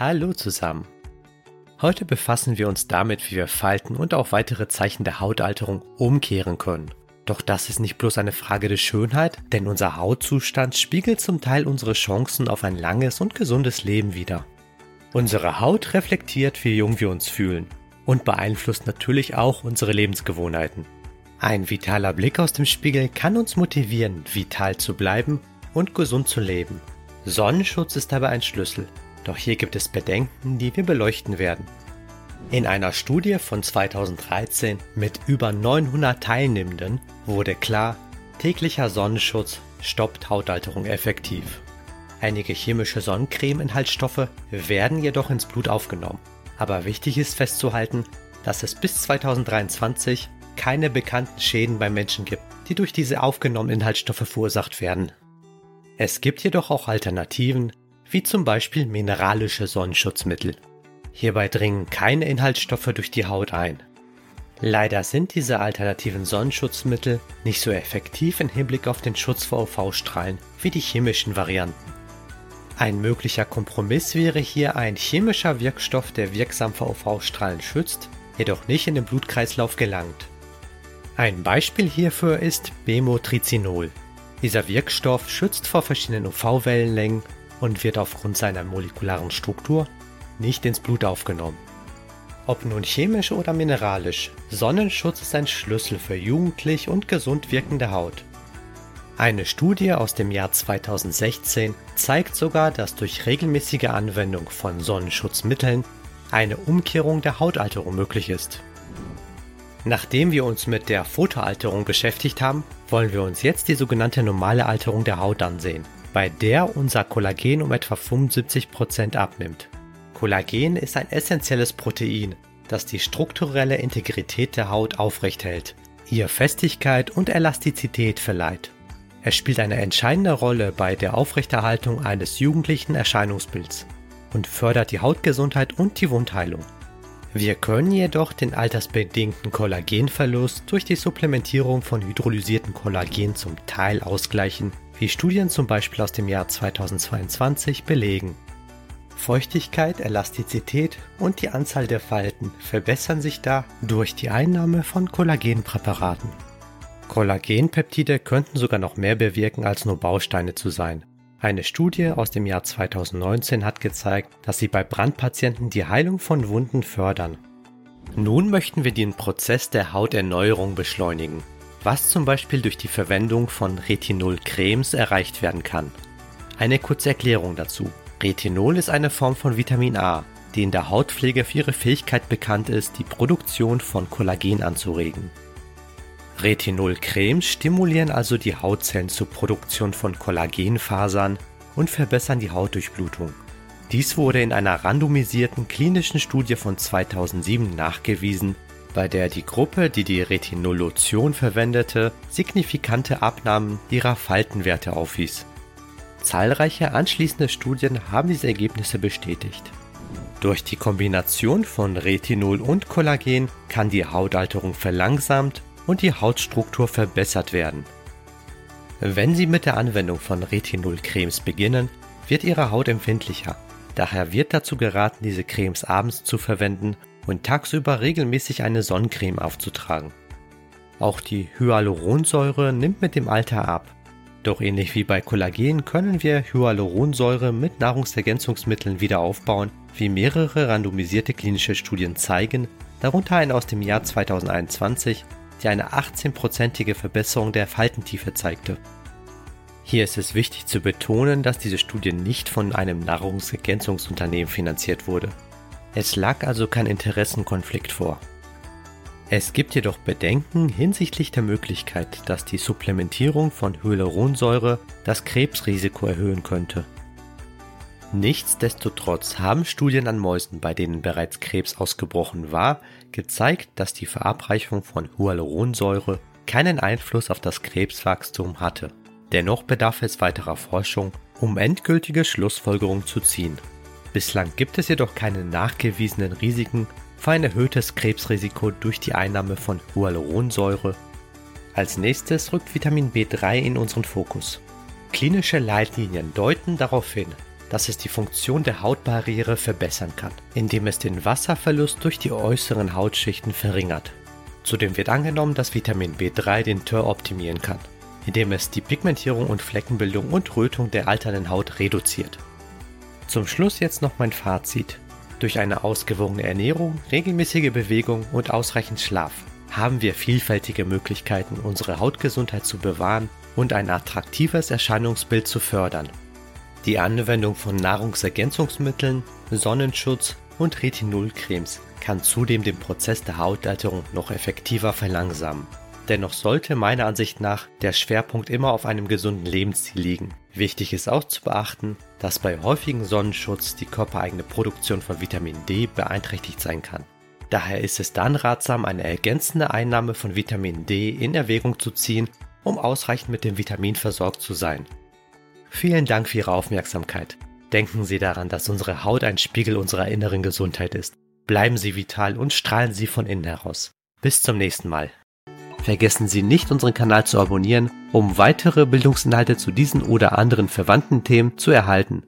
Hallo zusammen. Heute befassen wir uns damit, wie wir Falten und auch weitere Zeichen der Hautalterung umkehren können. Doch das ist nicht bloß eine Frage der Schönheit, denn unser Hautzustand spiegelt zum Teil unsere Chancen auf ein langes und gesundes Leben wider. Unsere Haut reflektiert, wie jung wir uns fühlen und beeinflusst natürlich auch unsere Lebensgewohnheiten. Ein vitaler Blick aus dem Spiegel kann uns motivieren, vital zu bleiben und gesund zu leben. Sonnenschutz ist dabei ein Schlüssel, doch hier gibt es Bedenken, die wir beleuchten werden. In einer Studie von 2013 mit über 900 Teilnehmenden wurde klar, täglicher Sonnenschutz stoppt Hautalterung effektiv. Einige chemische Sonnencreme-Inhaltsstoffe werden jedoch ins Blut aufgenommen. Aber wichtig ist festzuhalten, dass es bis 2023 keine bekannten Schäden beim Menschen gibt, die durch diese aufgenommenen Inhaltsstoffe verursacht werden. Es gibt jedoch auch Alternativen, wie zum Beispiel mineralische Sonnenschutzmittel. Hierbei dringen keine Inhaltsstoffe durch die Haut ein. Leider sind diese alternativen Sonnenschutzmittel nicht so effektiv im Hinblick auf den Schutz vor UV-Strahlen wie die chemischen Varianten. Ein möglicher Kompromiss wäre hier ein chemischer Wirkstoff, der wirksam vor UV-Strahlen schützt, jedoch nicht in den Blutkreislauf gelangt. Ein Beispiel hierfür ist Bemotrizinol. Dieser Wirkstoff schützt vor verschiedenen UV-Wellenlängen und wird aufgrund seiner molekularen Struktur nicht ins Blut aufgenommen. Ob nun chemisch oder mineralisch, Sonnenschutz ist ein Schlüssel für jugendlich und gesund wirkende Haut. Eine Studie aus dem Jahr 2016 zeigt sogar, dass durch regelmäßige Anwendung von Sonnenschutzmitteln eine Umkehrung der Hautalterung möglich ist. Nachdem wir uns mit der Fotoalterung beschäftigt haben, wollen wir uns jetzt die sogenannte normale Alterung der Haut ansehen bei der unser Kollagen um etwa 75% abnimmt. Kollagen ist ein essentielles Protein, das die strukturelle Integrität der Haut aufrechthält, ihr Festigkeit und Elastizität verleiht. Es spielt eine entscheidende Rolle bei der Aufrechterhaltung eines jugendlichen Erscheinungsbilds und fördert die Hautgesundheit und die Wundheilung. Wir können jedoch den altersbedingten Kollagenverlust durch die Supplementierung von hydrolysiertem Kollagen zum Teil ausgleichen wie Studien zum Beispiel aus dem Jahr 2022 belegen. Feuchtigkeit, Elastizität und die Anzahl der Falten verbessern sich da durch die Einnahme von Kollagenpräparaten. Kollagenpeptide könnten sogar noch mehr bewirken, als nur Bausteine zu sein. Eine Studie aus dem Jahr 2019 hat gezeigt, dass sie bei Brandpatienten die Heilung von Wunden fördern. Nun möchten wir den Prozess der Hauterneuerung beschleunigen was zum Beispiel durch die Verwendung von Retinol-Cremes erreicht werden kann. Eine kurze Erklärung dazu. Retinol ist eine Form von Vitamin A, die in der Hautpflege für ihre Fähigkeit bekannt ist, die Produktion von Kollagen anzuregen. Retinol-Cremes stimulieren also die Hautzellen zur Produktion von Kollagenfasern und verbessern die Hautdurchblutung. Dies wurde in einer randomisierten klinischen Studie von 2007 nachgewiesen bei der die Gruppe, die die Retinolotion verwendete, signifikante Abnahmen ihrer Faltenwerte aufwies. Zahlreiche anschließende Studien haben diese Ergebnisse bestätigt. Durch die Kombination von Retinol und Kollagen kann die Hautalterung verlangsamt und die Hautstruktur verbessert werden. Wenn Sie mit der Anwendung von Retinol-Cremes beginnen, wird Ihre Haut empfindlicher. Daher wird dazu geraten, diese Cremes abends zu verwenden und tagsüber regelmäßig eine Sonnencreme aufzutragen. Auch die Hyaluronsäure nimmt mit dem Alter ab. Doch ähnlich wie bei Kollagen können wir Hyaluronsäure mit Nahrungsergänzungsmitteln wieder aufbauen, wie mehrere randomisierte klinische Studien zeigen, darunter eine aus dem Jahr 2021, die eine 18-prozentige Verbesserung der Faltentiefe zeigte. Hier ist es wichtig zu betonen, dass diese Studie nicht von einem Nahrungsergänzungsunternehmen finanziert wurde. Es lag also kein Interessenkonflikt vor. Es gibt jedoch Bedenken hinsichtlich der Möglichkeit, dass die Supplementierung von Hyaluronsäure das Krebsrisiko erhöhen könnte. Nichtsdestotrotz haben Studien an Mäusen, bei denen bereits Krebs ausgebrochen war, gezeigt, dass die Verabreichung von Hyaluronsäure keinen Einfluss auf das Krebswachstum hatte. Dennoch bedarf es weiterer Forschung, um endgültige Schlussfolgerungen zu ziehen. Bislang gibt es jedoch keine nachgewiesenen Risiken für ein erhöhtes Krebsrisiko durch die Einnahme von Hyaluronsäure. Als nächstes rückt Vitamin B3 in unseren Fokus. Klinische Leitlinien deuten darauf hin, dass es die Funktion der Hautbarriere verbessern kann, indem es den Wasserverlust durch die äußeren Hautschichten verringert. Zudem wird angenommen, dass Vitamin B3 den Tör optimieren kann, indem es die Pigmentierung und Fleckenbildung und Rötung der alternden Haut reduziert. Zum Schluss jetzt noch mein Fazit. Durch eine ausgewogene Ernährung, regelmäßige Bewegung und ausreichend Schlaf haben wir vielfältige Möglichkeiten, unsere Hautgesundheit zu bewahren und ein attraktives Erscheinungsbild zu fördern. Die Anwendung von Nahrungsergänzungsmitteln, Sonnenschutz und Retinolcremes kann zudem den Prozess der Hautalterung noch effektiver verlangsamen. Dennoch sollte meiner Ansicht nach der Schwerpunkt immer auf einem gesunden Lebensstil liegen. Wichtig ist auch zu beachten, dass bei häufigem Sonnenschutz die körpereigene Produktion von Vitamin D beeinträchtigt sein kann. Daher ist es dann ratsam, eine ergänzende Einnahme von Vitamin D in Erwägung zu ziehen, um ausreichend mit dem Vitamin versorgt zu sein. Vielen Dank für Ihre Aufmerksamkeit. Denken Sie daran, dass unsere Haut ein Spiegel unserer inneren Gesundheit ist. Bleiben Sie vital und strahlen Sie von innen heraus. Bis zum nächsten Mal. Vergessen Sie nicht, unseren Kanal zu abonnieren, um weitere Bildungsinhalte zu diesen oder anderen verwandten Themen zu erhalten.